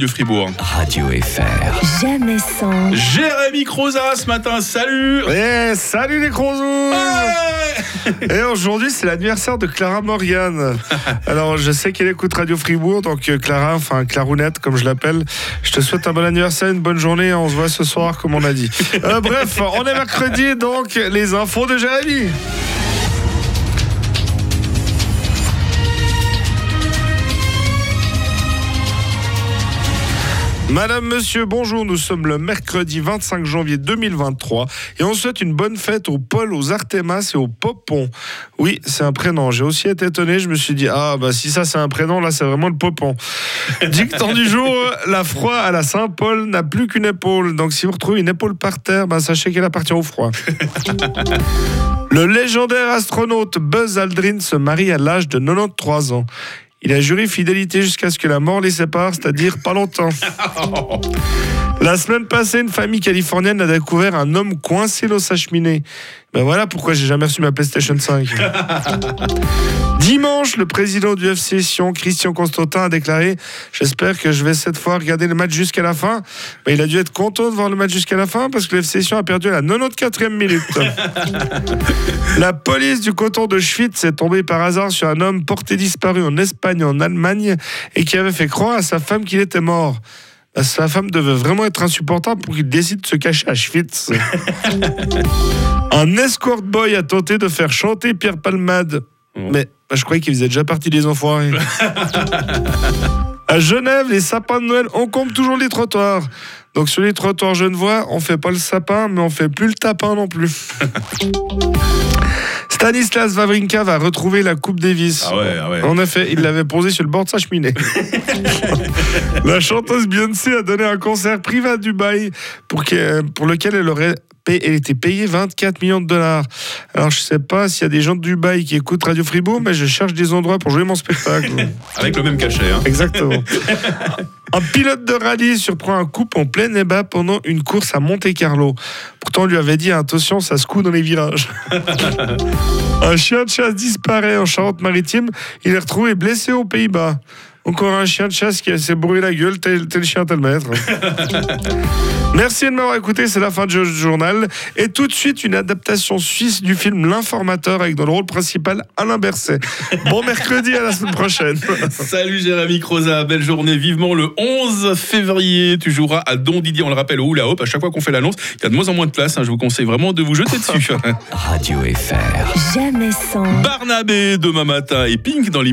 de Fribourg. Radio FR. Jamais sans. Jérémy Croza ce matin, salut Eh, salut les crozous Et aujourd'hui, c'est l'anniversaire de Clara Morgan. Alors, je sais qu'elle écoute Radio Fribourg, donc euh, Clara, enfin Clarounette, comme je l'appelle, je te souhaite un bon anniversaire, une bonne journée. On se voit ce soir, comme on a dit. Euh, bref, on est mercredi, donc les infos de Jérémy. Madame, monsieur, bonjour. Nous sommes le mercredi 25 janvier 2023 et on souhaite une bonne fête au Paul, aux Artemas et aux Popon. Oui, c'est un prénom. J'ai aussi été étonné. Je me suis dit, ah, bah si ça c'est un prénom, là c'est vraiment le Popon. Dictant du jour, la froid à la Saint-Paul n'a plus qu'une épaule. Donc si vous retrouvez une épaule par terre, bah, sachez qu'elle appartient au froid. Le légendaire astronaute Buzz Aldrin se marie à l'âge de 93 ans. Il a juré fidélité jusqu'à ce que la mort les sépare, c'est-à-dire pas longtemps. La semaine passée, une famille californienne a découvert un homme coincé dans sa cheminée. Ben voilà pourquoi j'ai jamais reçu ma PlayStation 5. Dimanche, le président du FC Sion, Christian Constantin, a déclaré J'espère que je vais cette fois regarder le match jusqu'à la fin. Ben, il a dû être content de voir le match jusqu'à la fin parce que le FC Sion a perdu à la 94e minute. La police du canton de Schwytz est tombée par hasard sur un homme porté disparu en Espagne en Allemagne et qui avait fait croire à sa femme qu'il était mort. Bah, Sa femme devait vraiment être insupportable pour qu'il décide de se cacher à Schwytz. un escort boy a tenté de faire chanter Pierre Palmade. Mais bah, je croyais qu'il faisait déjà partie des enfoirés. à Genève, les sapins de Noël encombrent toujours les trottoirs. Donc sur les trottoirs genevois, on fait pas le sapin, mais on fait plus le tapin non plus. Stanislas Wawrinka va retrouver la Coupe Davis. Ah ouais, ah ouais. En effet, il l'avait posée sur le bord de sa cheminée. la chanteuse Beyoncé a donné un concert privé à Dubaï pour, que- pour lequel elle aurait payé, elle était payée 24 millions de dollars. Alors je sais pas s'il y a des gens de Dubaï qui écoutent Radio Fribourg, mais je cherche des endroits pour jouer mon spectacle. Avec le même cachet. Hein. Exactement. Un pilote de rallye surprend un couple en plein ébat pendant une course à Monte-Carlo. Pourtant, on lui avait dit attention, ça se coud dans les virages. un chien de chasse disparaît en Charente-Maritime. Il est retrouvé blessé aux Pays-Bas. Encore un chien de chasse qui s'est brûlé la gueule, tel, tel chien, tel maître. Merci de m'avoir écouté, c'est la fin du journal. Et tout de suite, une adaptation suisse du film L'Informateur avec dans le rôle principal Alain Berset. Bon mercredi, à la semaine prochaine. Salut Jérémy Croza, belle journée. Vivement le 11 février, tu joueras à Don Didier, on le rappelle, au Hula Hoop. À chaque fois qu'on fait l'annonce, il y a de moins en moins de place. hein. Je vous conseille vraiment de vous jeter dessus. Radio FR. Jamais sans. Barnabé demain matin et Pink dans l'immédiat.